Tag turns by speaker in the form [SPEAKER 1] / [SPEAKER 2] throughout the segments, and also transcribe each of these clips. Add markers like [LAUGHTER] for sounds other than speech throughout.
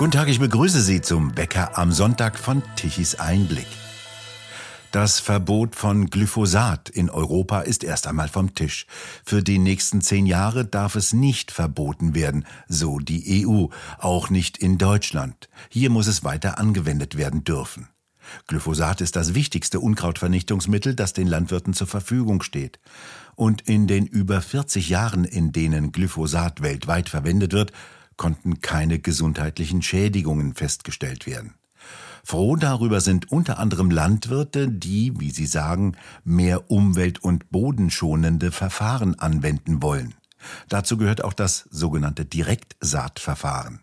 [SPEAKER 1] Guten Tag, ich begrüße Sie zum Bäcker am Sonntag von Tichys Einblick. Das Verbot von Glyphosat in Europa ist erst einmal vom Tisch. Für die nächsten zehn Jahre darf es nicht verboten werden, so die EU, auch nicht in Deutschland. Hier muss es weiter angewendet werden dürfen. Glyphosat ist das wichtigste Unkrautvernichtungsmittel, das den Landwirten zur Verfügung steht. Und in den über 40 Jahren, in denen Glyphosat weltweit verwendet wird, konnten keine gesundheitlichen Schädigungen festgestellt werden. Froh darüber sind unter anderem Landwirte, die, wie sie sagen, mehr umwelt- und bodenschonende Verfahren anwenden wollen. Dazu gehört auch das sogenannte Direktsaatverfahren.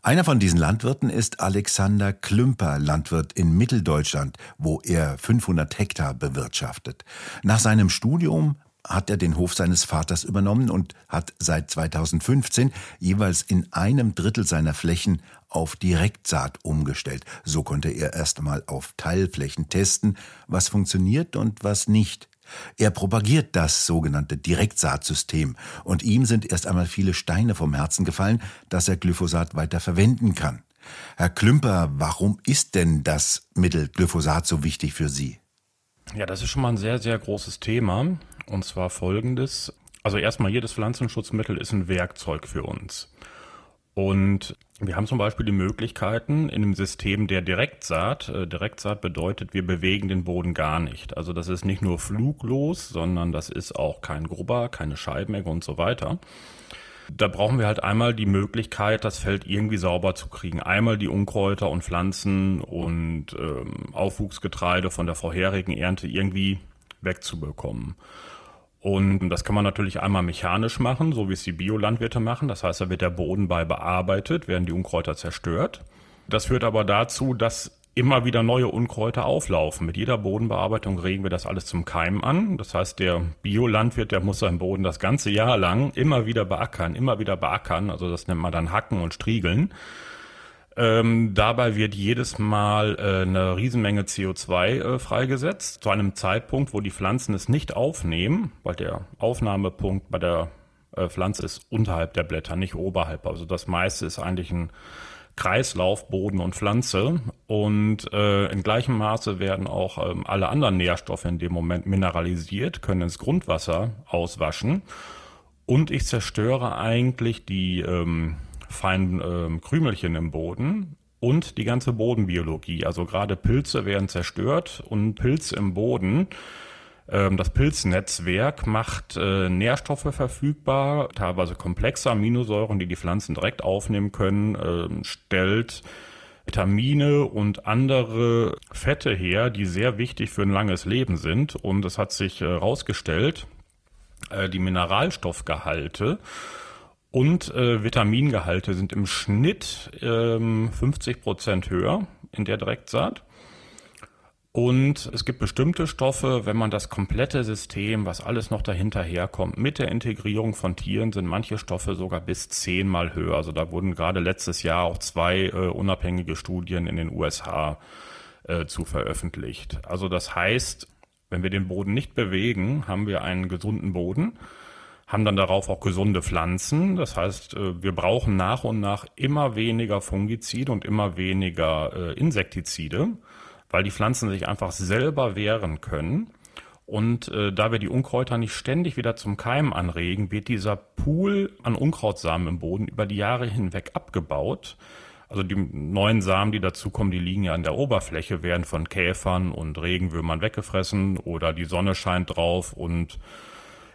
[SPEAKER 1] Einer von diesen Landwirten ist Alexander Klümper, Landwirt in Mitteldeutschland, wo er 500 Hektar bewirtschaftet. Nach seinem Studium hat er den Hof seines Vaters übernommen und hat seit 2015 jeweils in einem Drittel seiner Flächen auf Direktsaat umgestellt. So konnte er erst einmal auf Teilflächen testen, was funktioniert und was nicht. Er propagiert das sogenannte Direktsaatsystem und ihm sind erst einmal viele Steine vom Herzen gefallen, dass er Glyphosat weiter verwenden kann. Herr Klümper, warum ist denn das Mittel Glyphosat so wichtig für Sie?
[SPEAKER 2] Ja, das ist schon mal ein sehr, sehr großes Thema. Und zwar folgendes. Also erstmal, jedes Pflanzenschutzmittel ist ein Werkzeug für uns. Und wir haben zum Beispiel die Möglichkeiten in einem System der Direktsaat. Äh, Direktsaat bedeutet, wir bewegen den Boden gar nicht. Also das ist nicht nur fluglos, sondern das ist auch kein Grubber, keine Scheibenecke und so weiter. Da brauchen wir halt einmal die Möglichkeit, das Feld irgendwie sauber zu kriegen. Einmal die Unkräuter und Pflanzen und ähm, Aufwuchsgetreide von der vorherigen Ernte irgendwie wegzubekommen. Und das kann man natürlich einmal mechanisch machen, so wie es die Biolandwirte machen. Das heißt, da wird der Boden bei bearbeitet, werden die Unkräuter zerstört. Das führt aber dazu, dass immer wieder neue Unkräuter auflaufen. Mit jeder Bodenbearbeitung regen wir das alles zum Keim an. Das heißt, der Biolandwirt, der muss seinen Boden das ganze Jahr lang immer wieder beackern, immer wieder beackern. Also das nennt man dann Hacken und Striegeln. Ähm, dabei wird jedes Mal äh, eine Riesenmenge CO2 äh, freigesetzt, zu einem Zeitpunkt, wo die Pflanzen es nicht aufnehmen, weil der Aufnahmepunkt bei der äh, Pflanze ist unterhalb der Blätter, nicht oberhalb. Also das meiste ist eigentlich ein Kreislauf Boden und Pflanze. Und äh, in gleichem Maße werden auch ähm, alle anderen Nährstoffe in dem Moment mineralisiert, können ins Grundwasser auswaschen. Und ich zerstöre eigentlich die ähm, feinen ähm, Krümelchen im Boden und die ganze Bodenbiologie. Also gerade Pilze werden zerstört und Pilz im Boden ähm, das Pilznetzwerk macht äh, Nährstoffe verfügbar, teilweise komplexe Aminosäuren, die die Pflanzen direkt aufnehmen können, ähm, stellt Vitamine und andere Fette her, die sehr wichtig für ein langes Leben sind. Und es hat sich herausgestellt, äh, die Mineralstoffgehalte und äh, Vitamingehalte sind im Schnitt ähm, 50 Prozent höher in der Direktsaat. Und es gibt bestimmte Stoffe, wenn man das komplette System, was alles noch dahinter herkommt, mit der Integrierung von Tieren sind manche Stoffe sogar bis zehnmal höher. Also da wurden gerade letztes Jahr auch zwei äh, unabhängige Studien in den USA äh, zu veröffentlicht. Also das heißt, wenn wir den Boden nicht bewegen, haben wir einen gesunden Boden, haben dann darauf auch gesunde Pflanzen. Das heißt, äh, wir brauchen nach und nach immer weniger Fungizide und immer weniger äh, Insektizide weil die Pflanzen sich einfach selber wehren können. Und äh, da wir die Unkräuter nicht ständig wieder zum Keimen anregen, wird dieser Pool an Unkrautsamen im Boden über die Jahre hinweg abgebaut. Also die neuen Samen, die dazukommen, die liegen ja an der Oberfläche, werden von Käfern und Regenwürmern weggefressen oder die Sonne scheint drauf und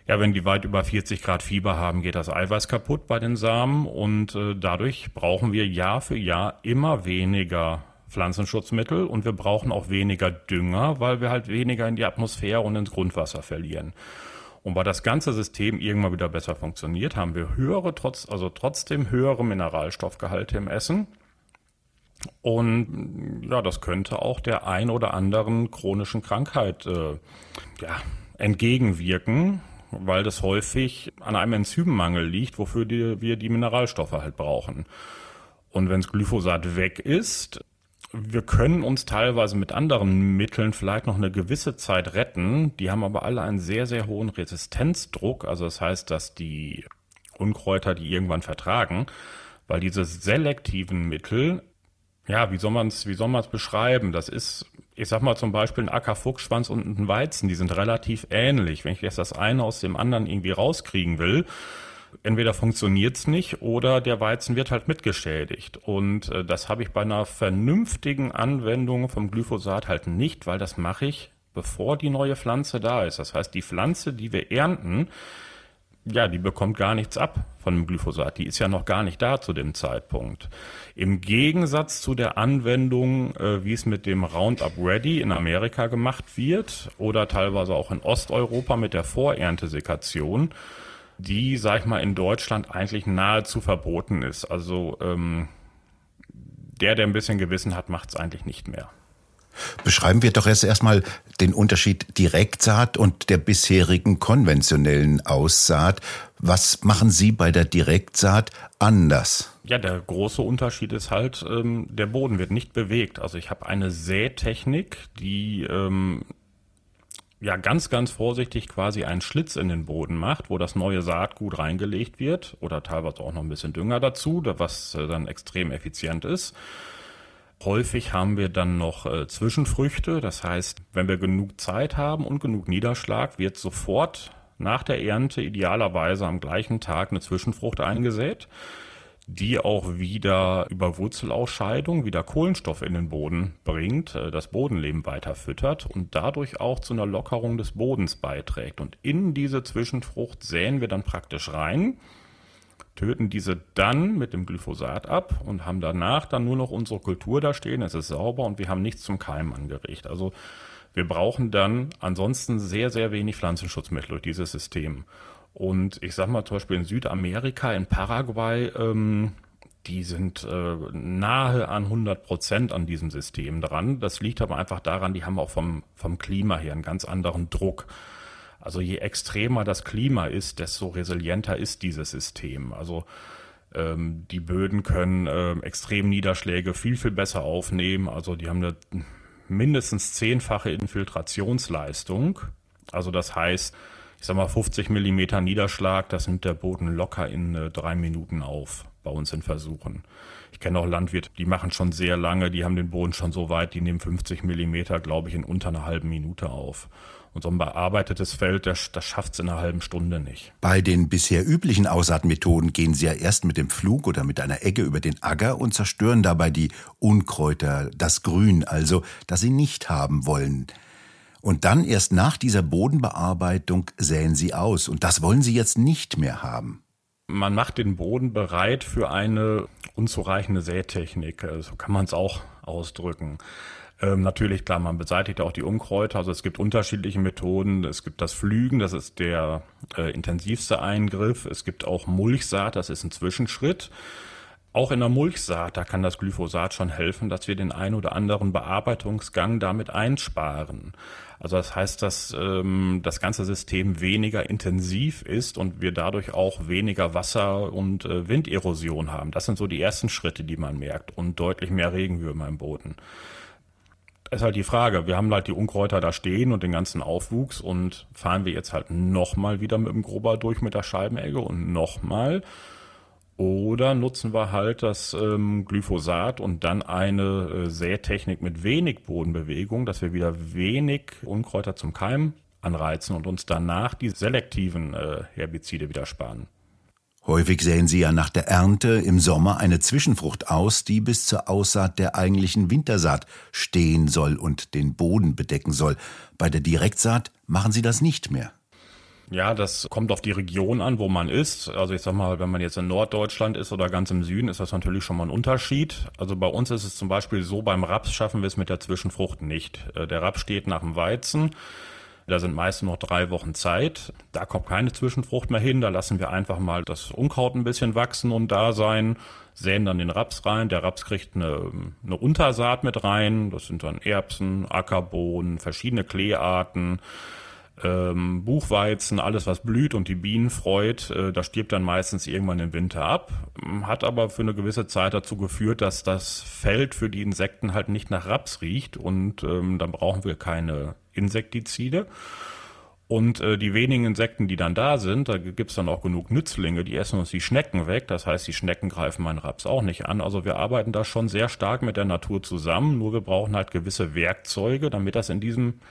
[SPEAKER 2] ja, wenn die weit über 40 Grad Fieber haben, geht das Eiweiß kaputt bei den Samen und äh, dadurch brauchen wir Jahr für Jahr immer weniger Pflanzenschutzmittel und wir brauchen auch weniger Dünger, weil wir halt weniger in die Atmosphäre und ins Grundwasser verlieren. Und weil das ganze System irgendwann wieder besser funktioniert, haben wir höhere, trotz, also trotzdem höhere Mineralstoffgehalte im Essen. Und ja, das könnte auch der ein oder anderen chronischen Krankheit äh, ja, entgegenwirken, weil das häufig an einem Enzymmangel liegt, wofür die, wir die Mineralstoffe halt brauchen. Und wenn das Glyphosat weg ist, wir können uns teilweise mit anderen Mitteln vielleicht noch eine gewisse Zeit retten. Die haben aber alle einen sehr, sehr hohen Resistenzdruck. Also das heißt, dass die Unkräuter die irgendwann vertragen, Weil diese selektiven Mittel, ja, wie soll man es, wie soll man es beschreiben? Das ist, ich sag mal zum Beispiel ein Ackerfuchsschwanz und ein Weizen, die sind relativ ähnlich. Wenn ich jetzt das eine aus dem anderen irgendwie rauskriegen will, entweder funktioniert's nicht oder der Weizen wird halt mitgeschädigt. Und äh, das habe ich bei einer vernünftigen Anwendung vom Glyphosat halt nicht, weil das mache ich, bevor die neue Pflanze da ist. Das heißt, die Pflanze, die wir ernten, ja, die bekommt gar nichts ab von dem Glyphosat. Die ist ja noch gar nicht da zu dem Zeitpunkt. Im Gegensatz zu der Anwendung, äh, wie es mit dem Roundup Ready in Amerika gemacht wird oder teilweise auch in Osteuropa mit der Vorerntesekation, die, sag ich mal, in Deutschland eigentlich nahezu verboten ist. Also ähm, der, der ein bisschen Gewissen hat, macht es eigentlich nicht mehr.
[SPEAKER 1] Beschreiben wir doch jetzt erstmal den Unterschied Direktsaat und der bisherigen konventionellen Aussaat. Was machen Sie bei der Direktsaat anders?
[SPEAKER 2] Ja, der große Unterschied ist halt, ähm, der Boden wird nicht bewegt. Also ich habe eine Sätechnik, die ähm, ja ganz, ganz vorsichtig quasi einen Schlitz in den Boden macht, wo das neue Saatgut reingelegt wird oder teilweise auch noch ein bisschen Dünger dazu, was äh, dann extrem effizient ist. Häufig haben wir dann noch äh, Zwischenfrüchte, das heißt, wenn wir genug Zeit haben und genug Niederschlag, wird sofort nach der Ernte idealerweise am gleichen Tag eine Zwischenfrucht eingesät die auch wieder über Wurzelausscheidung wieder Kohlenstoff in den Boden bringt, äh, das Bodenleben weiter füttert und dadurch auch zu einer Lockerung des Bodens beiträgt. Und in diese Zwischenfrucht säen wir dann praktisch rein, töten diese dann mit dem Glyphosat ab und haben danach dann nur noch unsere Kultur da stehen. Es ist sauber und wir haben nichts zum Keim angeregt. Also wir brauchen dann ansonsten sehr, sehr wenig Pflanzenschutzmittel durch dieses System. Und ich sag mal zum Beispiel in Südamerika, in Paraguay, ähm, die sind äh, nahe an 100 Prozent an diesem System dran. Das liegt aber einfach daran, die haben auch vom, vom Klima her einen ganz anderen Druck. Also je extremer das Klima ist, desto resilienter ist dieses System. Also ähm, die Böden können äh, extrem Niederschläge viel, viel besser aufnehmen. Also die haben eine mindestens zehnfache Infiltrationsleistung. Also das heißt, ich sag mal 50 Millimeter Niederschlag, das nimmt der Boden locker in äh, drei Minuten auf bei uns in Versuchen. Ich kenne auch Landwirte, die machen schon sehr lange, die haben den Boden schon so weit, die nehmen 50 Millimeter, glaube ich, in unter einer halben Minute auf. Und so ein bearbeitetes Feld, das, das schafft es in einer halben Stunde nicht.
[SPEAKER 1] Bei den bisher üblichen Aussaatmethoden gehen Sie ja erst mit dem Flug oder mit einer Egge über den Acker und zerstören dabei die Unkräuter, das Grün also, das Sie nicht haben wollen. Und dann erst nach dieser Bodenbearbeitung säen sie aus. Und das wollen sie jetzt nicht mehr haben.
[SPEAKER 2] Man macht den Boden bereit für eine unzureichende Sätechnik. So kann man es auch ausdrücken. Ähm, natürlich, klar, man beseitigt auch die Unkräuter. Also es gibt unterschiedliche Methoden. Es gibt das Flügen, das ist der äh, intensivste Eingriff. Es gibt auch Mulchsaat, das ist ein Zwischenschritt. Auch in der Mulchsaat, da kann das Glyphosat schon helfen, dass wir den ein oder anderen Bearbeitungsgang damit einsparen. Also das heißt, dass ähm, das ganze System weniger intensiv ist und wir dadurch auch weniger Wasser- und äh, Winderosion haben. Das sind so die ersten Schritte, die man merkt und deutlich mehr Regenwürmer im Boden. Ist halt die Frage. Wir haben halt die Unkräuter da stehen und den ganzen Aufwuchs und fahren wir jetzt halt nochmal wieder mit dem Grober durch mit der Scheibenegge und nochmal oder nutzen wir halt das ähm, Glyphosat und dann eine äh, Sätechnik mit wenig Bodenbewegung, dass wir wieder wenig Unkräuter zum Keim anreizen und uns danach die selektiven äh, Herbizide wieder sparen.
[SPEAKER 1] Häufig säen Sie ja nach der Ernte im Sommer eine Zwischenfrucht aus, die bis zur Aussaat der eigentlichen Wintersaat stehen soll und den Boden bedecken soll. Bei der Direktsaat machen Sie das nicht mehr.
[SPEAKER 2] Ja, das kommt auf die Region an, wo man ist. Also ich sag mal, wenn man jetzt in Norddeutschland ist oder ganz im Süden, ist das natürlich schon mal ein Unterschied. Also bei uns ist es zum Beispiel so, beim Raps schaffen wir es mit der Zwischenfrucht nicht. Äh, der Raps steht nach dem Weizen. Da sind meist noch drei Wochen Zeit. Da kommt keine Zwischenfrucht mehr hin. Da lassen wir einfach mal das Unkraut ein bisschen wachsen und da sein, säen dann den Raps rein. Der Raps kriegt eine, eine Untersaat mit rein. Das sind dann Erbsen, Ackerbohnen, verschiedene Kleearten ähm, Buchweizen, alles was blüht und die Bienen freut, äh, das stirbt dann meistens irgendwann im Winter ab. Hat aber für eine gewisse Zeit dazu geführt, dass das Feld für die Insekten halt nicht nach Raps riecht und ähm, dann brauchen wir keine Insektizide. Und äh, die wenigen Insekten, die dann da sind, da gibt's dann auch genug Nützlinge, die essen uns die Schnecken weg. Das heißt, die Schnecken greifen meinen Raps auch nicht an. Also wir arbeiten da schon sehr stark mit der Natur zusammen. Nur wir brauchen halt gewisse Werkzeuge, damit das in diesem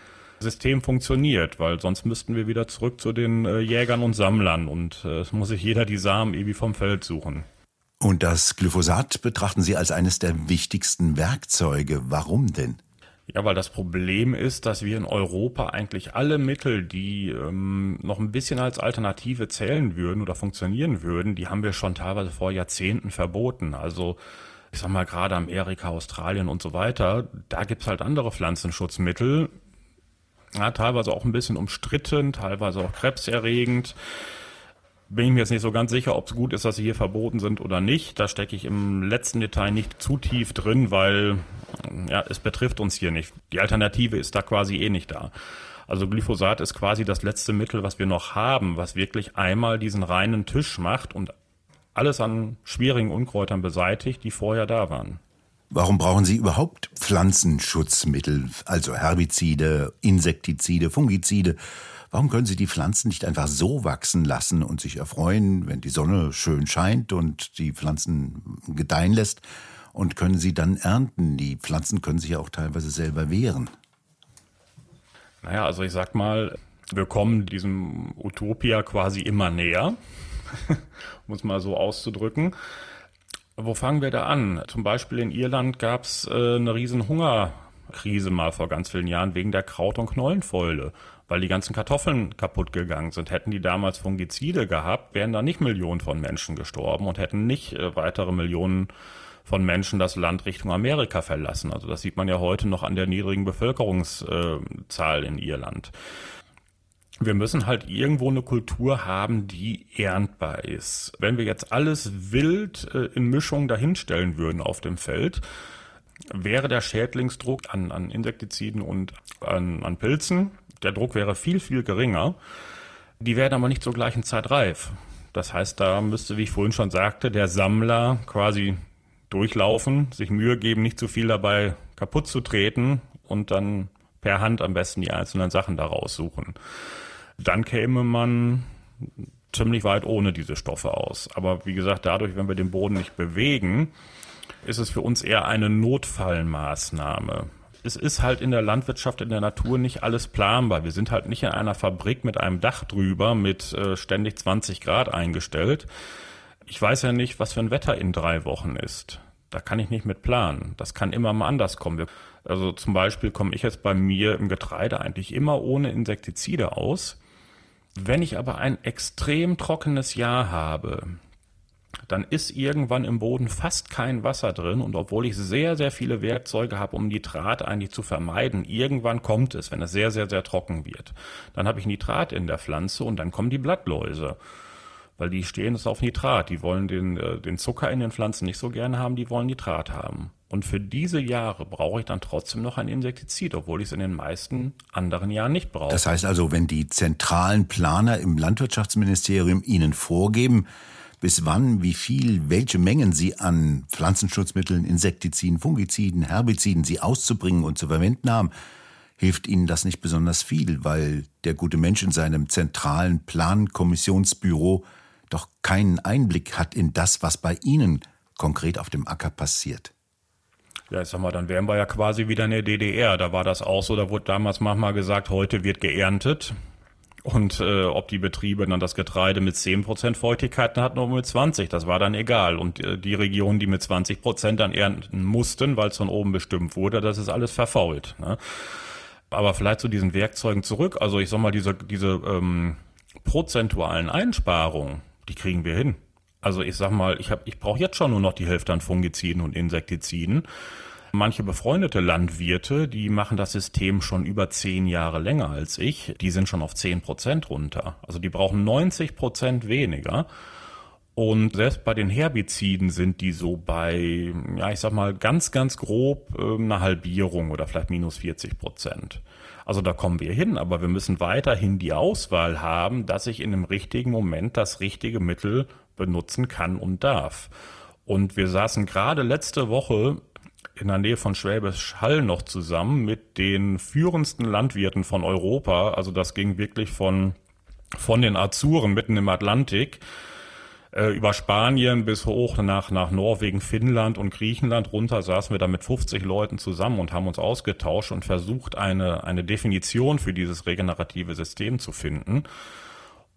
[SPEAKER 2] System funktioniert, weil sonst müssten wir wieder zurück zu den äh, Jägern und Sammlern und äh, es muss sich jeder die Samen irgendwie vom Feld suchen.
[SPEAKER 1] Und das Glyphosat betrachten Sie als eines der wichtigsten Werkzeuge. Warum denn?
[SPEAKER 2] Ja, weil das Problem ist, dass wir in Europa eigentlich alle Mittel, die ähm, noch ein bisschen als Alternative zählen würden oder funktionieren würden, die haben wir schon teilweise vor Jahrzehnten verboten. Also ich sag mal gerade Amerika, Australien und so weiter, da gibt's halt andere Pflanzenschutzmittel, ja, teilweise auch ein bisschen umstritten, teilweise auch krebserregend bin ich mir jetzt nicht so ganz sicher, ob es gut ist, dass sie hier verboten sind oder nicht. Da stecke ich im letzten Detail nicht zu tief drin, weil ja, es betrifft uns hier nicht. Die Alternative ist da quasi eh nicht da. Also Glyphosat ist quasi das letzte Mittel, was wir noch haben, was wirklich einmal diesen reinen Tisch macht und alles an schwierigen Unkräutern beseitigt, die vorher da waren.
[SPEAKER 1] Warum brauchen Sie überhaupt Pflanzenschutzmittel, also Herbizide, Insektizide, Fungizide? Warum können Sie die Pflanzen nicht einfach so wachsen lassen und sich erfreuen, wenn die Sonne schön scheint und die Pflanzen gedeihen lässt? Und können sie dann ernten? Die Pflanzen können sich ja auch teilweise selber wehren.
[SPEAKER 2] Naja, also ich sag mal, wir kommen diesem Utopia quasi immer näher, [LAUGHS] muss mal so auszudrücken. Wo fangen wir da an? Zum Beispiel in Irland gab es äh, eine riesen Hungerkrise mal vor ganz vielen Jahren wegen der Kraut- und Knollenfäule weil die ganzen Kartoffeln kaputt gegangen sind. Hätten die damals Fungizide gehabt, wären da nicht Millionen von Menschen gestorben und hätten nicht äh, weitere Millionen von Menschen das Land Richtung Amerika verlassen. Also das sieht man ja heute noch an der niedrigen Bevölkerungszahl in Irland. Wir müssen halt irgendwo eine Kultur haben, die erntbar ist. Wenn wir jetzt alles wild äh, in Mischung dahinstellen würden auf dem Feld, wäre der Schädlingsdruck an, an Insektiziden und an, an Pilzen der Druck wäre viel, viel geringer. Die werden aber nicht zur gleichen Zeit reif. Das heißt, da müsste, wie ich vorhin schon sagte, der Sammler quasi durchlaufen, sich Mühe geben, nicht zu viel dabei kaputt zu treten und dann per Hand am besten die einzelnen Sachen da raussuchen. Dann käme man ziemlich weit ohne diese Stoffe aus. Aber wie gesagt, dadurch, wenn wir den Boden nicht bewegen, ist es für uns eher eine Notfallmaßnahme es ist halt in der Landwirtschaft, in der Natur nicht alles planbar. Wir sind halt nicht in einer Fabrik mit einem Dach drüber mit äh, ständig 20 Grad eingestellt. Ich weiß ja nicht, was für ein Wetter in drei Wochen ist. Da kann ich nicht mit planen. Das kann immer mal anders kommen. Also zum Beispiel komme ich jetzt bei mir im Getreide eigentlich immer ohne Insektizide aus. Wenn ich aber ein extrem trockenes Jahr habe, dann ist irgendwann im Boden fast kein Wasser drin und obwohl ich sehr, sehr viele Werkzeuge habe, um Nitrat eigentlich zu vermeiden, irgendwann kommt es, wenn es sehr, sehr, sehr trocken wird. Dann habe ich Nitrat in der Pflanze und dann kommen die Blattläuse. Weil die stehen es auf Nitrat. Die wollen den, äh, den Zucker in den Pflanzen nicht so gerne haben, die wollen Nitrat haben. Und für diese Jahre brauche ich dann trotzdem noch ein Insektizid, obwohl ich es in den meisten anderen Jahren nicht brauche.
[SPEAKER 1] Das heißt also, wenn die zentralen Planer im Landwirtschaftsministerium Ihnen vorgeben, bis wann, wie viel, welche Mengen Sie an Pflanzenschutzmitteln, Insektiziden, Fungiziden, Herbiziden Sie auszubringen und zu verwenden haben, hilft Ihnen das nicht besonders viel, weil der gute Mensch in seinem zentralen Plankommissionsbüro doch keinen Einblick hat in das, was bei Ihnen konkret auf dem Acker passiert.
[SPEAKER 2] Ja, ich sag mal, dann wären wir ja quasi wieder in der DDR. Da war das auch so, da wurde damals manchmal gesagt, heute wird geerntet. Und äh, ob die Betriebe dann das Getreide mit 10% Feuchtigkeit hatten oder mit 20, das war dann egal. Und äh, die Regionen, die mit 20% dann ernten mussten, weil es von oben bestimmt wurde, das ist alles verfault. Ne? Aber vielleicht zu diesen Werkzeugen zurück. Also ich sag mal, diese, diese ähm, prozentualen Einsparungen, die kriegen wir hin. Also ich sag mal, ich, hab, ich brauche jetzt schon nur noch die Hälfte an Fungiziden und Insektiziden. Manche befreundete Landwirte, die machen das System schon über zehn Jahre länger als ich, die sind schon auf zehn Prozent runter. Also die brauchen 90 Prozent weniger. Und selbst bei den Herbiziden sind die so bei, ja, ich sag mal, ganz, ganz grob äh, eine Halbierung oder vielleicht minus 40 Prozent. Also da kommen wir hin, aber wir müssen weiterhin die Auswahl haben, dass ich in dem richtigen Moment das richtige Mittel benutzen kann und darf. Und wir saßen gerade letzte Woche in der Nähe von Schwäbisch Hall noch zusammen mit den führendsten Landwirten von Europa. Also das ging wirklich von, von den Azuren mitten im Atlantik äh, über Spanien bis hoch nach, nach Norwegen, Finnland und Griechenland runter saßen wir da mit 50 Leuten zusammen und haben uns ausgetauscht und versucht, eine, eine Definition für dieses regenerative System zu finden.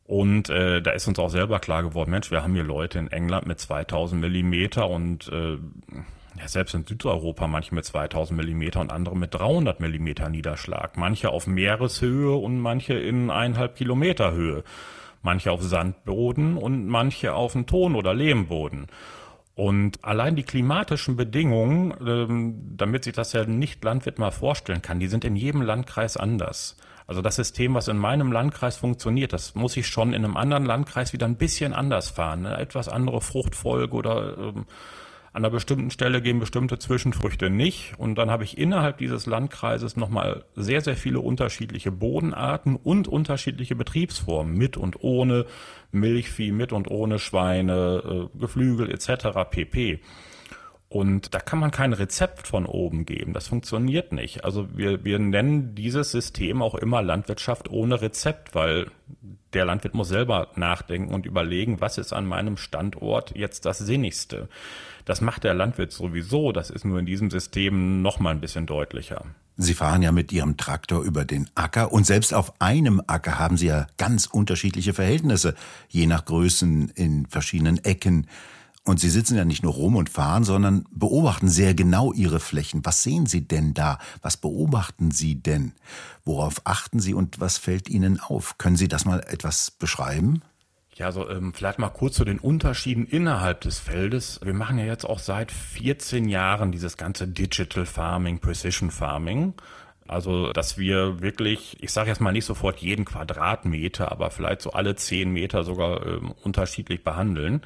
[SPEAKER 2] Und äh, da ist uns auch selber klar geworden, Mensch, wir haben hier Leute in England mit 2000 Millimeter und äh, ja, selbst in Südeuropa manche mit 2000 Millimeter und andere mit 300 Millimeter Niederschlag. Manche auf Meereshöhe und manche in eineinhalb Kilometer Höhe manche auf Sandboden und manche auf dem Ton- oder Lehmboden. Und allein die klimatischen Bedingungen, ähm, damit sich das ja nicht Landwirt mal vorstellen kann, die sind in jedem Landkreis anders. Also das System, was in meinem Landkreis funktioniert, das muss ich schon in einem anderen Landkreis wieder ein bisschen anders fahren. Ne? Etwas andere Fruchtfolge oder ähm, an einer bestimmten Stelle gehen bestimmte Zwischenfrüchte nicht. Und dann habe ich innerhalb dieses Landkreises nochmal sehr, sehr viele unterschiedliche Bodenarten und unterschiedliche Betriebsformen mit und ohne Milchvieh, mit und ohne Schweine, äh, Geflügel etc. pp. Und da kann man kein Rezept von oben geben. Das funktioniert nicht. Also wir, wir nennen dieses System auch immer Landwirtschaft ohne Rezept, weil der Landwirt muss selber nachdenken und überlegen, was ist an meinem Standort jetzt das Sinnigste. Das macht der Landwirt sowieso. Das ist nur in diesem System noch mal ein bisschen deutlicher.
[SPEAKER 1] Sie fahren ja mit Ihrem Traktor über den Acker und selbst auf einem Acker haben Sie ja ganz unterschiedliche Verhältnisse, je nach Größen in verschiedenen Ecken. Und Sie sitzen ja nicht nur rum und fahren, sondern beobachten sehr genau Ihre Flächen. Was sehen Sie denn da? Was beobachten Sie denn? Worauf achten Sie und was fällt Ihnen auf? Können Sie das mal etwas beschreiben?
[SPEAKER 2] Ja, also ähm, vielleicht mal kurz zu den Unterschieden innerhalb des Feldes. Wir machen ja jetzt auch seit 14 Jahren dieses ganze Digital Farming, Precision Farming. Also, dass wir wirklich, ich sage jetzt mal nicht sofort jeden Quadratmeter, aber vielleicht so alle 10 Meter sogar ähm, unterschiedlich behandeln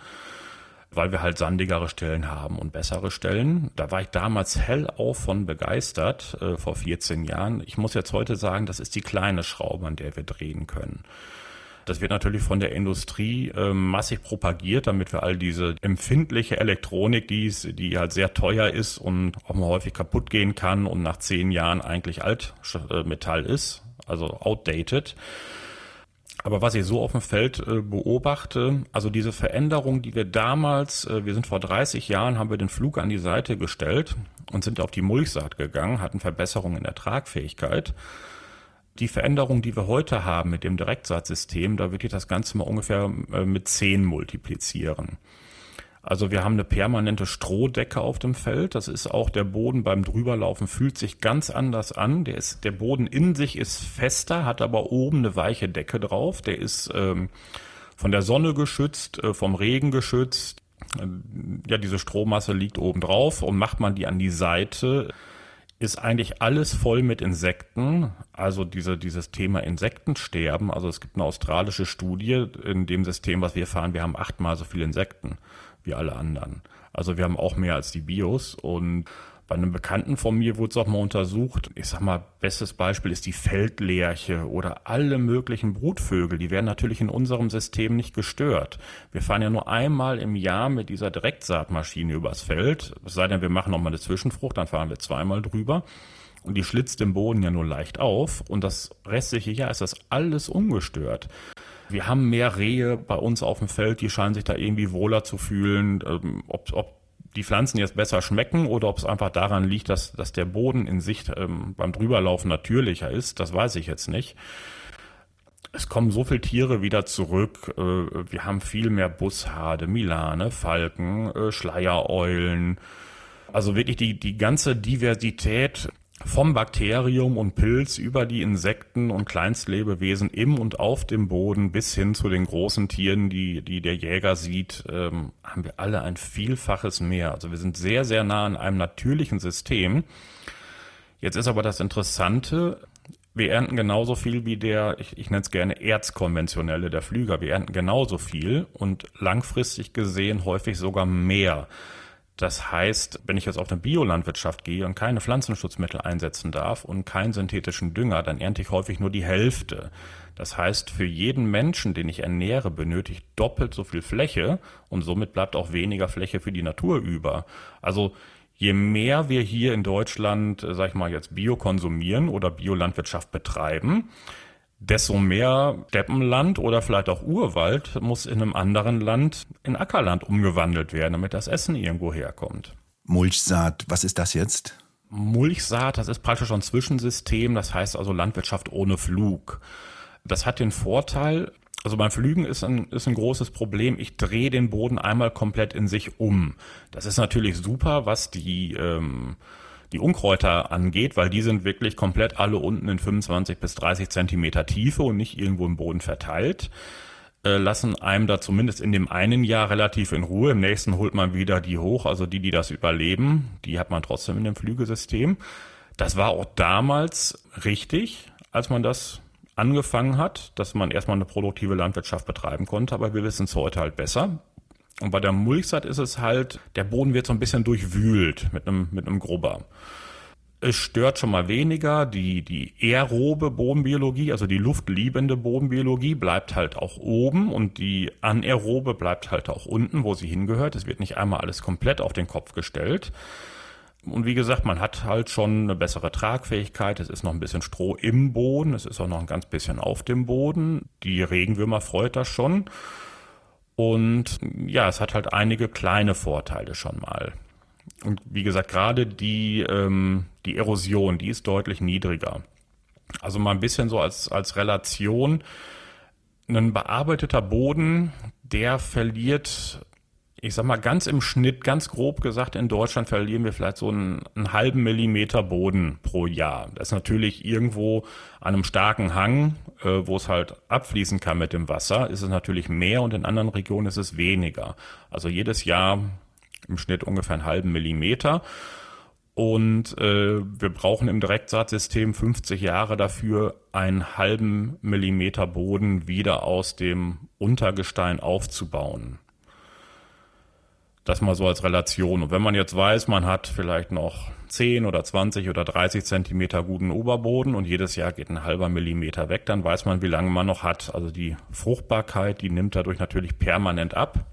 [SPEAKER 2] weil wir halt sandigere Stellen haben und bessere Stellen. Da war ich damals hellauf von begeistert, äh, vor 14 Jahren. Ich muss jetzt heute sagen, das ist die kleine Schraube, an der wir drehen können. Das wird natürlich von der Industrie äh, massig propagiert, damit wir all diese empfindliche Elektronik, die, ist, die halt sehr teuer ist und auch mal häufig kaputt gehen kann und nach zehn Jahren eigentlich Altmetall ist, also outdated, aber was ich so auf dem Feld äh, beobachte, also diese Veränderung, die wir damals, äh, wir sind vor 30 Jahren, haben wir den Flug an die Seite gestellt und sind auf die Mulchsaat gegangen, hatten Verbesserungen in der Tragfähigkeit. Die Veränderung, die wir heute haben mit dem Direktsaatsystem, da würde ich das Ganze mal ungefähr äh, mit 10 multiplizieren. Also wir haben eine permanente Strohdecke auf dem Feld. Das ist auch der Boden beim Drüberlaufen fühlt sich ganz anders an. Der ist, der Boden in sich ist fester, hat aber oben eine weiche Decke drauf. Der ist ähm, von der Sonne geschützt, äh, vom Regen geschützt. Äh, ja, diese Strohmasse liegt oben drauf und macht man die an die Seite, ist eigentlich alles voll mit Insekten. Also diese, dieses Thema Insektensterben. Also es gibt eine australische Studie in dem System, was wir fahren. Wir haben achtmal so viele Insekten wie alle anderen. Also wir haben auch mehr als die Bios und bei einem Bekannten von mir wurde es auch mal untersucht. Ich sag mal, bestes Beispiel ist die Feldlerche oder alle möglichen Brutvögel. Die werden natürlich in unserem System nicht gestört. Wir fahren ja nur einmal im Jahr mit dieser Direktsaatmaschine übers Feld. Es sei denn, wir machen noch mal eine Zwischenfrucht, dann fahren wir zweimal drüber. Und die schlitzt den Boden ja nur leicht auf. Und das restliche Jahr ist das alles ungestört. Wir haben mehr Rehe bei uns auf dem Feld, die scheinen sich da irgendwie wohler zu fühlen. Ähm, ob, ob die Pflanzen jetzt besser schmecken oder ob es einfach daran liegt, dass, dass der Boden in sich ähm, beim Drüberlaufen natürlicher ist, das weiß ich jetzt nicht. Es kommen so viele Tiere wieder zurück. Äh, wir haben viel mehr Bushade, Milane, Falken, äh, Schleiereulen. Also wirklich die, die ganze Diversität vom Bakterium und Pilz über die Insekten und Kleinstlebewesen im und auf dem Boden bis hin zu den großen Tieren, die, die der Jäger sieht, ähm, haben wir alle ein Vielfaches mehr. Also wir sind sehr, sehr nah an einem natürlichen System. Jetzt ist aber das Interessante, wir ernten genauso viel wie der, ich, ich nenne es gerne erzkonventionelle, der Flüger. Wir ernten genauso viel und langfristig gesehen häufig sogar mehr. Das heißt, wenn ich jetzt auf eine Biolandwirtschaft gehe und keine Pflanzenschutzmittel einsetzen darf und keinen synthetischen Dünger, dann ernte ich häufig nur die Hälfte. Das heißt, für jeden Menschen, den ich ernähre, benötige ich doppelt so viel Fläche und somit bleibt auch weniger Fläche für die Natur über. Also je mehr wir hier in Deutschland, äh, sag ich mal, jetzt Bio konsumieren oder Biolandwirtschaft betreiben, desto mehr Steppenland oder vielleicht auch Urwald muss in einem anderen Land in Ackerland umgewandelt werden, damit das Essen irgendwo herkommt.
[SPEAKER 1] Mulchsaat, was ist das jetzt?
[SPEAKER 2] Mulchsaat, das ist praktisch ein Zwischensystem, das heißt also Landwirtschaft ohne Flug. Das hat den Vorteil, also beim Flügen ist ein, ist ein großes Problem. Ich drehe den Boden einmal komplett in sich um. Das ist natürlich super, was die, ähm, die Unkräuter angeht, weil die sind wirklich komplett alle unten in 25 bis 30 Zentimeter Tiefe und nicht irgendwo im Boden verteilt. Äh, lassen einem da zumindest in dem einen Jahr relativ in Ruhe. Im nächsten holt man wieder die hoch, also die, die das überleben, die hat man trotzdem in dem Flügesystem. Das war auch damals richtig, als man das angefangen hat, dass man erstmal eine produktive Landwirtschaft betreiben konnte, aber wir wissen es heute halt besser. Und bei der Mulchsaat ist es halt, der Boden wird so ein bisschen durchwühlt mit einem, mit einem Grubber. Es stört schon mal weniger. Die, die aerobe Bodenbiologie, also die luftliebende Bodenbiologie, bleibt halt auch oben und die anaerobe bleibt halt auch unten, wo sie hingehört. Es wird nicht einmal alles komplett auf den Kopf gestellt. Und wie gesagt, man hat halt schon eine bessere Tragfähigkeit. Es ist noch ein bisschen Stroh im Boden. Es ist auch noch ein ganz bisschen auf dem Boden. Die Regenwürmer freut das schon. Und ja, es hat halt einige kleine Vorteile schon mal. Und wie gesagt, gerade die, ähm, die Erosion, die ist deutlich niedriger. Also mal ein bisschen so als, als Relation. Ein bearbeiteter Boden, der verliert ich sag mal ganz im Schnitt, ganz grob gesagt, in Deutschland verlieren wir vielleicht so einen, einen, halben Millimeter Boden pro Jahr. Das ist natürlich irgendwo an einem starken Hang, äh, wo es halt abfließen kann mit dem Wasser, ist es natürlich mehr und in anderen Regionen ist es weniger. Also jedes Jahr im Schnitt ungefähr einen halben Millimeter. Und äh, wir brauchen im Direktsaatsystem 50 Jahre dafür, einen halben Millimeter Boden wieder aus dem Untergestein aufzubauen. Das mal so als Relation. Und wenn man jetzt weiß, man hat vielleicht noch 10 oder 20 oder 30 Zentimeter guten Oberboden und jedes Jahr geht ein halber Millimeter weg, dann weiß man, wie lange man noch hat. Also die Fruchtbarkeit, die nimmt dadurch natürlich permanent ab.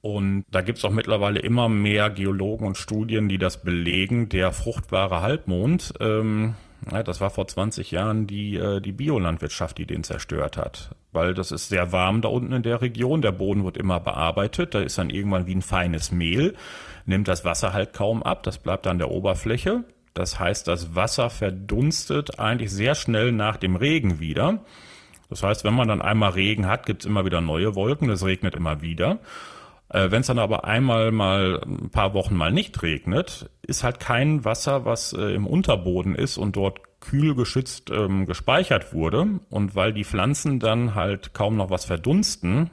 [SPEAKER 2] Und da gibt's auch mittlerweile immer mehr Geologen und Studien, die das belegen. Der fruchtbare Halbmond, ähm, ja, das war vor 20 Jahren die, äh, die Biolandwirtschaft, die den zerstört hat weil das ist sehr warm da unten in der Region. Der Boden wird immer bearbeitet. Da ist dann irgendwann wie ein feines Mehl, nimmt das Wasser halt kaum ab. Das bleibt an der Oberfläche. Das heißt, das Wasser verdunstet eigentlich sehr schnell nach dem Regen wieder. Das heißt, wenn man dann einmal Regen hat, gibt's immer wieder neue Wolken. Das regnet immer wieder. Äh, wenn es dann aber einmal mal ein paar Wochen mal nicht regnet, ist halt kein Wasser, was äh, im Unterboden ist und dort kühl geschützt ähm, gespeichert wurde. Und weil die Pflanzen dann halt kaum noch was verdunsten,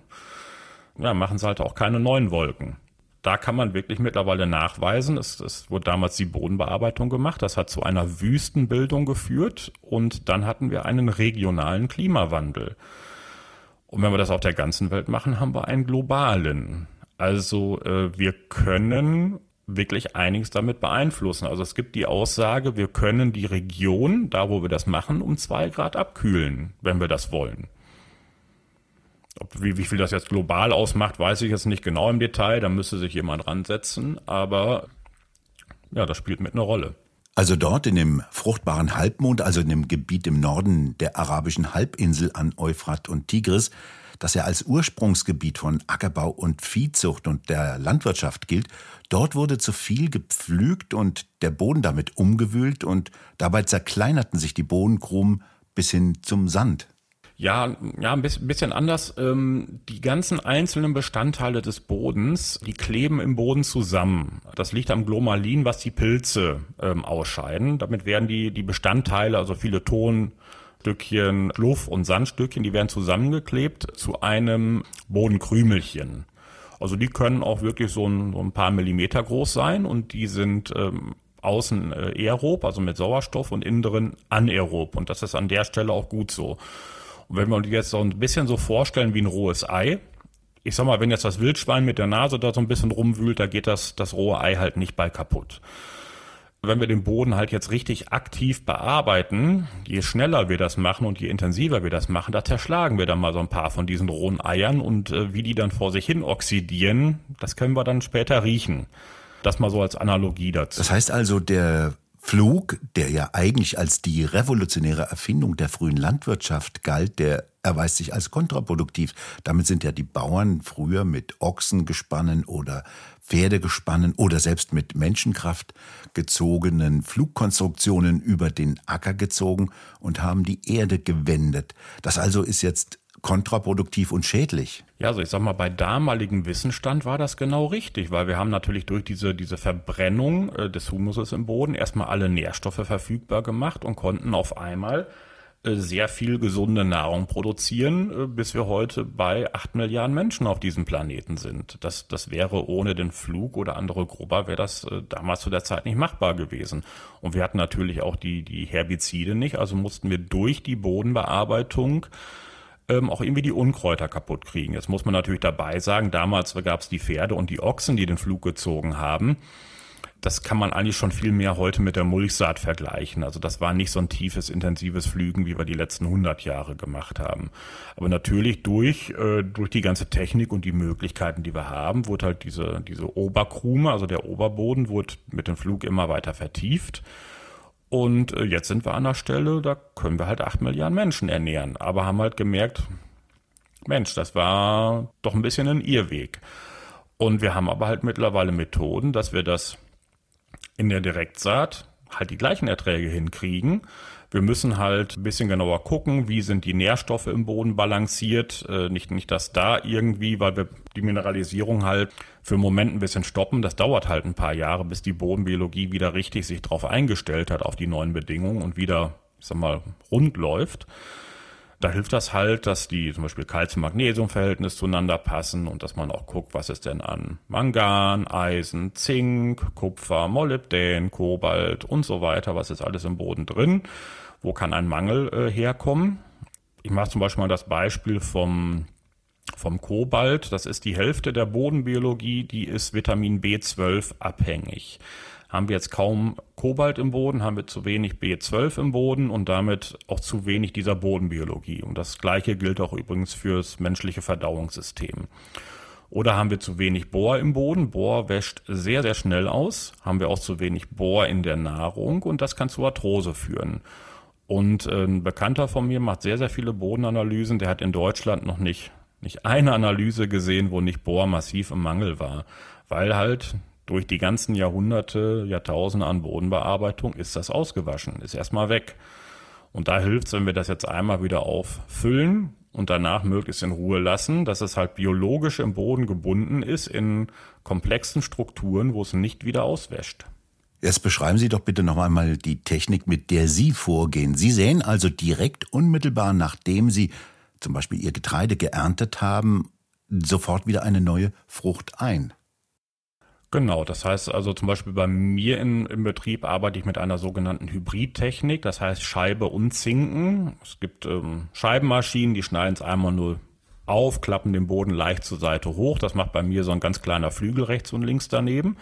[SPEAKER 2] ja, machen sie halt auch keine neuen Wolken. Da kann man wirklich mittlerweile nachweisen, es, es wurde damals die Bodenbearbeitung gemacht, das hat zu einer Wüstenbildung geführt und dann hatten wir einen regionalen Klimawandel. Und wenn wir das auf der ganzen Welt machen, haben wir einen globalen. Also äh, wir können wirklich einiges damit beeinflussen. Also es gibt die Aussage, wir können die Region, da wo wir das machen, um zwei Grad abkühlen, wenn wir das wollen. Ob, wie, wie viel das jetzt global ausmacht, weiß ich jetzt nicht genau im Detail, da müsste sich jemand ransetzen, aber ja, das spielt mit eine Rolle.
[SPEAKER 1] Also dort in dem fruchtbaren Halbmond, also in dem Gebiet im Norden der arabischen Halbinsel an Euphrat und Tigris, das ja als Ursprungsgebiet von Ackerbau und Viehzucht und der Landwirtschaft gilt, dort wurde zu viel gepflügt und der Boden damit umgewühlt und dabei zerkleinerten sich die Bodenkrumen bis hin zum Sand.
[SPEAKER 2] Ja, ja, ein bisschen anders. Ähm, die ganzen einzelnen Bestandteile des Bodens, die kleben im Boden zusammen. Das liegt am Glomalin, was die Pilze ähm, ausscheiden. Damit werden die, die Bestandteile, also viele Ton, Stückchen Luft und Sandstückchen, die werden zusammengeklebt zu einem Bodenkrümelchen. Also die können auch wirklich so ein, so ein paar Millimeter groß sein und die sind ähm, außen äh, aerob, also mit Sauerstoff und innen drin anaerob. Und das ist an der Stelle auch gut so. Und wenn wir uns jetzt so ein bisschen so vorstellen wie ein rohes Ei, ich sag mal, wenn jetzt das Wildschwein mit der Nase da so ein bisschen rumwühlt, da geht das, das rohe Ei halt nicht bei kaputt wenn wir den Boden halt jetzt richtig aktiv bearbeiten, je schneller wir das machen und je intensiver wir das machen, da zerschlagen wir dann mal so ein paar von diesen rohen Eiern und äh, wie die dann vor sich hin oxidieren, das können wir dann später riechen. Das mal so als Analogie dazu.
[SPEAKER 1] Das heißt also, der Flug, der ja eigentlich als die revolutionäre Erfindung der frühen Landwirtschaft galt, der erweist sich als kontraproduktiv. Damit sind ja die Bauern früher mit Ochsengespannen oder Pferdegespannen oder selbst mit Menschenkraft gezogenen Flugkonstruktionen über den Acker gezogen und haben die Erde gewendet. Das also ist jetzt kontraproduktiv und schädlich.
[SPEAKER 2] Ja, also ich sag mal, bei damaligem Wissensstand war das genau richtig, weil wir haben natürlich durch diese, diese Verbrennung äh, des Humuses im Boden erstmal alle Nährstoffe verfügbar gemacht und konnten auf einmal sehr viel gesunde Nahrung produzieren, äh, bis wir heute bei acht Milliarden Menschen auf diesem Planeten sind. Das, das wäre ohne den Flug oder andere Grubber, wäre das äh, damals zu der Zeit nicht machbar gewesen. Und wir hatten natürlich auch die, die Herbizide nicht, also mussten wir durch die Bodenbearbeitung ähm, auch irgendwie die Unkräuter kaputt kriegen. Jetzt muss man natürlich dabei sagen, damals gab es die Pferde und die Ochsen, die den Flug gezogen haben das kann man eigentlich schon viel mehr heute mit der Mulchsaat vergleichen. Also das war nicht so ein tiefes, intensives Flügen, wie wir die letzten 100 Jahre gemacht haben. Aber natürlich durch, äh, durch die ganze Technik und die Möglichkeiten, die wir haben, wurde halt diese, diese Oberkrume, also der Oberboden, wurde mit dem Flug immer weiter vertieft. Und äh, jetzt sind wir an der Stelle, da können wir halt acht Milliarden Menschen ernähren. Aber haben halt gemerkt, Mensch, das war doch ein bisschen ein Irrweg. Und wir haben aber halt mittlerweile Methoden, dass wir das in der Direktsaat halt die gleichen Erträge hinkriegen. Wir müssen halt ein bisschen genauer gucken, wie sind die Nährstoffe im Boden balanciert. Äh, nicht, nicht, dass da irgendwie, weil wir die Mineralisierung halt für einen Moment ein bisschen stoppen. Das dauert halt ein paar Jahre, bis die Bodenbiologie wieder richtig sich darauf eingestellt hat, auf die neuen Bedingungen und wieder, ich sag mal, rund läuft. Da hilft das halt, dass die zum Beispiel Calcium-Magnesium-Verhältnis zueinander passen und dass man auch guckt, was ist denn an Mangan, Eisen, Zink, Kupfer, Molybdän, Kobalt und so weiter, was ist alles im Boden drin, wo kann ein Mangel äh, herkommen. Ich mache zum Beispiel mal das Beispiel vom vom Kobalt, das ist die Hälfte der Bodenbiologie, die ist Vitamin B12 abhängig. Haben wir jetzt kaum Kobalt im Boden, haben wir zu wenig B12 im Boden und damit auch zu wenig dieser Bodenbiologie. Und das Gleiche gilt auch übrigens fürs menschliche Verdauungssystem. Oder haben wir zu wenig Bohr im Boden? Bohr wäscht sehr, sehr schnell aus. Haben wir auch zu wenig Bohr in der Nahrung und das kann zu Arthrose führen. Und äh, ein Bekannter von mir macht sehr, sehr viele Bodenanalysen. Der hat in Deutschland noch nicht, nicht eine Analyse gesehen, wo nicht Bohr massiv im Mangel war. Weil halt durch die ganzen Jahrhunderte, Jahrtausende an Bodenbearbeitung ist das ausgewaschen, ist erstmal weg. Und da hilft es, wenn wir das jetzt einmal wieder auffüllen und danach möglichst in Ruhe lassen, dass es halt biologisch im Boden gebunden ist in komplexen Strukturen, wo es nicht wieder auswäscht.
[SPEAKER 1] Jetzt beschreiben Sie doch bitte noch einmal die Technik, mit der Sie vorgehen. Sie säen also direkt unmittelbar, nachdem Sie zum Beispiel Ihr Getreide geerntet haben, sofort wieder eine neue Frucht ein.
[SPEAKER 2] Genau, das heißt also zum Beispiel bei mir in, im Betrieb arbeite ich mit einer sogenannten Hybridtechnik, das heißt Scheibe und Zinken. Es gibt ähm, Scheibenmaschinen, die schneiden es einmal nur auf, klappen den Boden leicht zur Seite hoch. Das macht bei mir so ein ganz kleiner Flügel rechts und links daneben.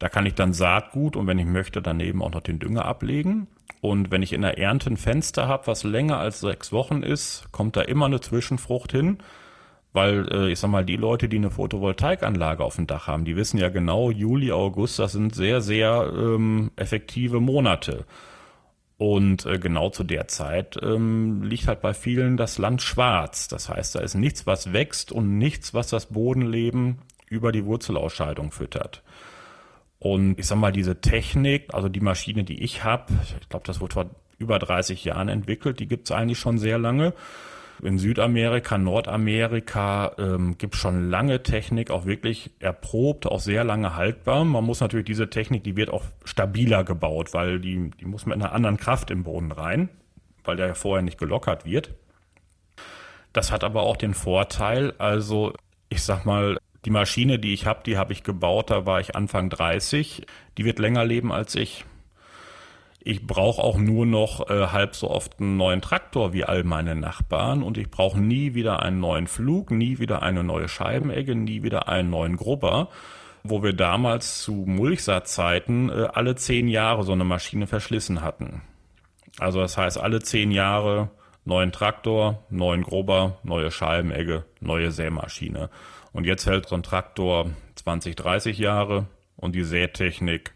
[SPEAKER 2] Da kann ich dann Saatgut und wenn ich möchte daneben auch noch den Dünger ablegen. Und wenn ich in der Ernte ein Fenster habe, was länger als sechs Wochen ist, kommt da immer eine Zwischenfrucht hin weil äh, ich sag mal, die Leute, die eine Photovoltaikanlage auf dem Dach haben, die wissen ja genau, Juli, August, das sind sehr, sehr ähm, effektive Monate. Und äh, genau zu der Zeit ähm, liegt halt bei vielen das Land schwarz. Das heißt, da ist nichts, was wächst und nichts, was das Bodenleben über die Wurzelausscheidung füttert. Und ich sag mal, diese Technik, also die Maschine, die ich habe, ich glaube, das wurde vor über 30 Jahren entwickelt, die gibt's eigentlich schon sehr lange. In Südamerika, Nordamerika ähm, gibt schon lange Technik, auch wirklich erprobt, auch sehr lange haltbar. Man muss natürlich diese Technik, die wird auch stabiler gebaut, weil die, die muss mit einer anderen Kraft im Boden rein, weil der ja vorher nicht gelockert wird. Das hat aber auch den Vorteil, also ich sag mal, die Maschine, die ich habe, die habe ich gebaut, da war ich Anfang 30, die wird länger leben als ich. Ich brauche auch nur noch äh, halb so oft einen neuen Traktor wie all meine Nachbarn und ich brauche nie wieder einen neuen Flug, nie wieder eine neue Scheibenegge, nie wieder einen neuen Grubber, wo wir damals zu Mulchsaatzeiten äh, alle zehn Jahre so eine Maschine verschlissen hatten. Also das heißt, alle zehn Jahre neuen Traktor, neuen Grubber, neue Scheibenegge, neue Sämaschine. Und jetzt hält so ein Traktor 20, 30 Jahre, Und die Sätechnik,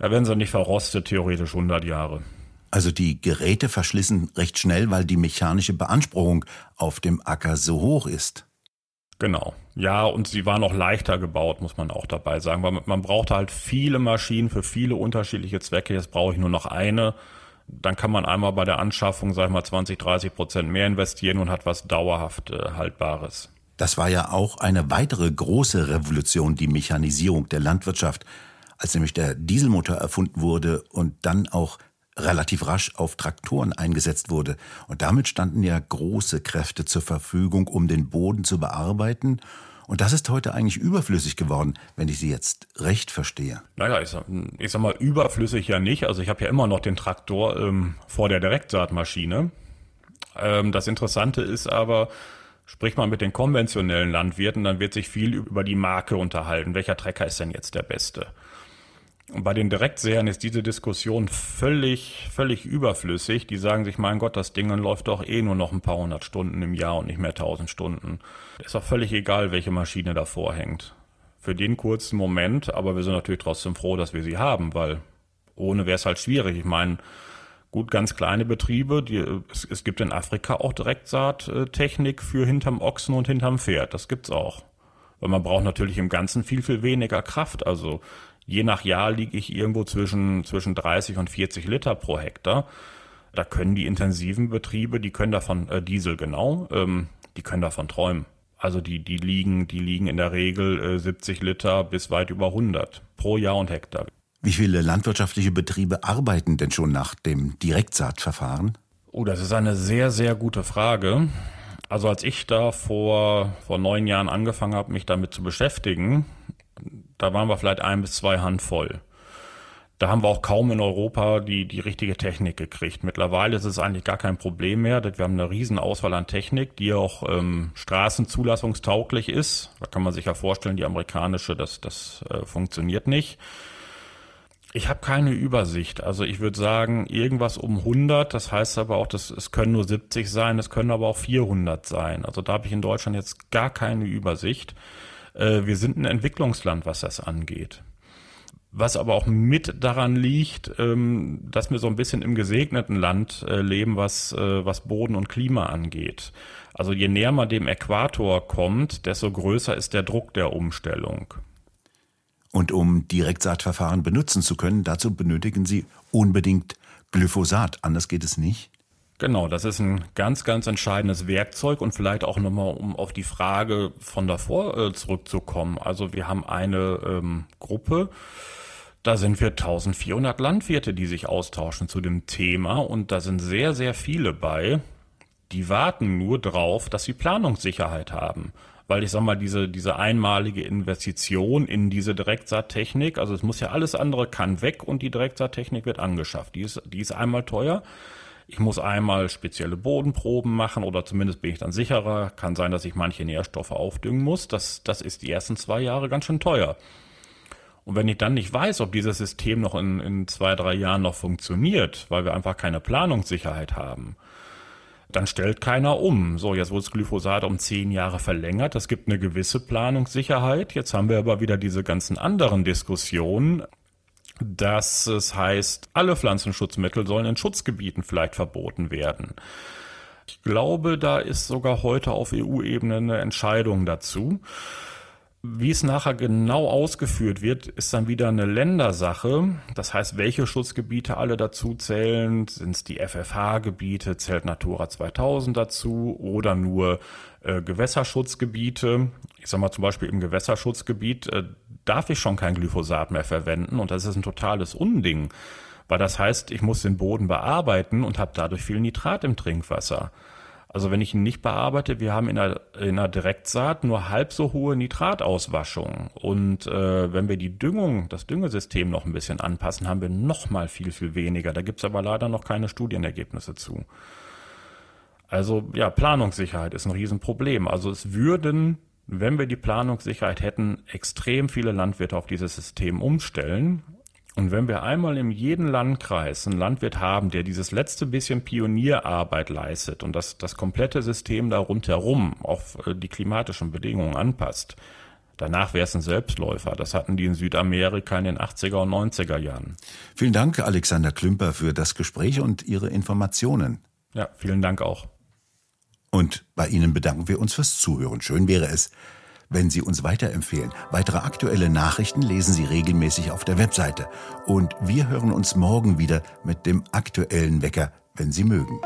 [SPEAKER 2] da werden sie nicht verrostet, theoretisch 100 Jahre.
[SPEAKER 1] Also die Geräte verschlissen recht schnell, weil die mechanische Beanspruchung auf dem Acker so hoch ist.
[SPEAKER 2] Genau. Ja, und sie waren auch leichter gebaut, muss man auch dabei sagen, weil man braucht halt viele Maschinen für viele unterschiedliche Zwecke. Jetzt brauche ich nur noch eine. Dann kann man einmal bei der Anschaffung, sag ich mal, 20, 30 Prozent mehr investieren und hat was dauerhaft äh, Haltbares.
[SPEAKER 1] Das war ja auch eine weitere große Revolution, die Mechanisierung der Landwirtschaft, als nämlich der Dieselmotor erfunden wurde und dann auch relativ rasch auf Traktoren eingesetzt wurde. Und damit standen ja große Kräfte zur Verfügung, um den Boden zu bearbeiten. Und das ist heute eigentlich überflüssig geworden, wenn ich Sie jetzt recht verstehe.
[SPEAKER 2] Naja, ich sag, ich sag mal, überflüssig ja nicht. Also ich habe ja immer noch den Traktor ähm, vor der Direktsaatmaschine. Ähm, das Interessante ist aber, Sprich mal mit den konventionellen Landwirten, dann wird sich viel über die Marke unterhalten. Welcher Trecker ist denn jetzt der beste? Bei den Direktsehern ist diese Diskussion völlig, völlig überflüssig. Die sagen sich, mein Gott, das Ding läuft doch eh nur noch ein paar hundert Stunden im Jahr und nicht mehr tausend Stunden. Ist doch völlig egal, welche Maschine davor hängt. Für den kurzen Moment, aber wir sind natürlich trotzdem froh, dass wir sie haben, weil ohne wäre es halt schwierig. Ich meine, gut, ganz kleine Betriebe, die, es, es gibt in Afrika auch Direktsaattechnik für hinterm Ochsen und hinterm Pferd. Das gibt's auch. Weil man braucht natürlich im Ganzen viel, viel weniger Kraft. Also Je nach Jahr liege ich irgendwo zwischen, zwischen 30 und 40 Liter pro Hektar. Da können die intensiven Betriebe, die können davon, äh, Diesel genau, ähm, die können davon träumen. Also die, die liegen, die liegen in der Regel äh, 70 Liter bis weit über 100 pro Jahr und Hektar.
[SPEAKER 1] Wie viele landwirtschaftliche Betriebe arbeiten denn schon nach dem Direktsaatverfahren?
[SPEAKER 2] Oh, das ist eine sehr, sehr gute Frage. Also als ich da vor, vor neun Jahren angefangen habe, mich damit zu beschäftigen, da waren wir vielleicht ein bis zwei Handvoll. Da haben wir auch kaum in Europa die, die richtige Technik gekriegt. Mittlerweile ist es eigentlich gar kein Problem mehr. Wir haben eine riesen Auswahl an Technik, die auch ähm, straßenzulassungstauglich ist. Da kann man sich ja vorstellen, die amerikanische, das, das äh, funktioniert nicht. Ich habe keine Übersicht. Also ich würde sagen, irgendwas um 100. Das heißt aber auch, dass es können nur 70 sein, es können aber auch 400 sein. Also da habe ich in Deutschland jetzt gar keine Übersicht. Äh, wir sind ein Entwicklungsland, was das angeht. Was aber auch mit daran liegt, ähm, dass wir so ein bisschen im gesegneten Land äh, leben, was, äh, was Boden und Klima angeht. Also je näher man dem Äquator kommt, desto größer ist der Druck der Umstellung.
[SPEAKER 1] Und um Direktsaatverfahren benutzen zu können, dazu benötigen Sie unbedingt Glyphosat. Anders geht es nicht.
[SPEAKER 2] Genau, das ist ein ganz, ganz entscheidendes Werkzeug und vielleicht auch nochmal, um auf die Frage von davor äh, zurückzukommen. Also wir haben eine ähm, Gruppe, da sind wir 1400 Landwirte, die sich austauschen zu dem Thema und da sind sehr, sehr viele bei, die warten nur drauf, dass sie Planungssicherheit haben. Weil ich sag mal, diese, diese einmalige Investition in diese Direktsaattechnik, also es muss ja alles andere kann weg und die Direktsaattechnik wird angeschafft. Die ist, die ist einmal teuer. Ich muss einmal spezielle Bodenproben machen oder zumindest bin ich dann sicherer. Kann sein, dass ich manche Nährstoffe aufdüngen muss. Das, das ist die ersten zwei Jahre ganz schön teuer. Und wenn ich dann nicht weiß, ob dieses System noch in, in zwei, drei Jahren noch funktioniert, weil wir einfach keine Planungssicherheit haben, dann stellt keiner um. So, jetzt wurde das Glyphosat um zehn Jahre verlängert. Das gibt eine gewisse Planungssicherheit. Jetzt haben wir aber wieder diese ganzen anderen Diskussionen dass es heißt, alle Pflanzenschutzmittel sollen in Schutzgebieten vielleicht verboten werden. Ich glaube, da ist sogar heute auf EU-Ebene eine Entscheidung dazu. Wie es nachher genau ausgeführt wird, ist dann wieder eine Ländersache. Das heißt, welche Schutzgebiete alle dazu zählen, sind es die FFH-Gebiete, zählt Natura 2000 dazu oder nur äh, Gewässerschutzgebiete. Ich sage mal zum Beispiel im Gewässerschutzgebiet, äh, darf ich schon kein Glyphosat mehr verwenden und das ist ein totales Unding, weil das heißt, ich muss den Boden bearbeiten und habe dadurch viel Nitrat im Trinkwasser. Also wenn ich ihn nicht bearbeite, wir haben in der, in der Direktsaat nur halb so hohe Nitratauswaschung. Und äh, wenn wir die Düngung, das Düngesystem noch ein bisschen anpassen, haben wir noch mal viel, viel weniger. Da gibt's aber leider noch keine Studienergebnisse zu. Also ja, Planungssicherheit ist ein Riesenproblem. Also es würden wenn wir die Planungssicherheit hätten, extrem viele Landwirte auf dieses System umstellen. Und wenn wir einmal in jedem Landkreis einen Landwirt haben, der dieses letzte bisschen Pionierarbeit leistet und das, das komplette System da rundherum auf äh, die klimatischen Bedingungen anpasst, Danach wäre es ein Selbstläufer. Das hatten die in Südamerika in den 80er und 90er Jahren.
[SPEAKER 1] Vielen Dank, Alexander Klümper, für das Gespräch und Ihre Informationen.
[SPEAKER 2] Ja, vielen Dank auch.
[SPEAKER 1] Und bei Ihnen bedanken wir uns fürs Zuhören. Schön wäre es, wenn Sie uns weiterempfehlen. Weitere aktuelle Nachrichten lesen Sie regelmäßig auf der Webseite. Und wir hören uns morgen wieder mit dem aktuellen Wecker, wenn Sie mögen.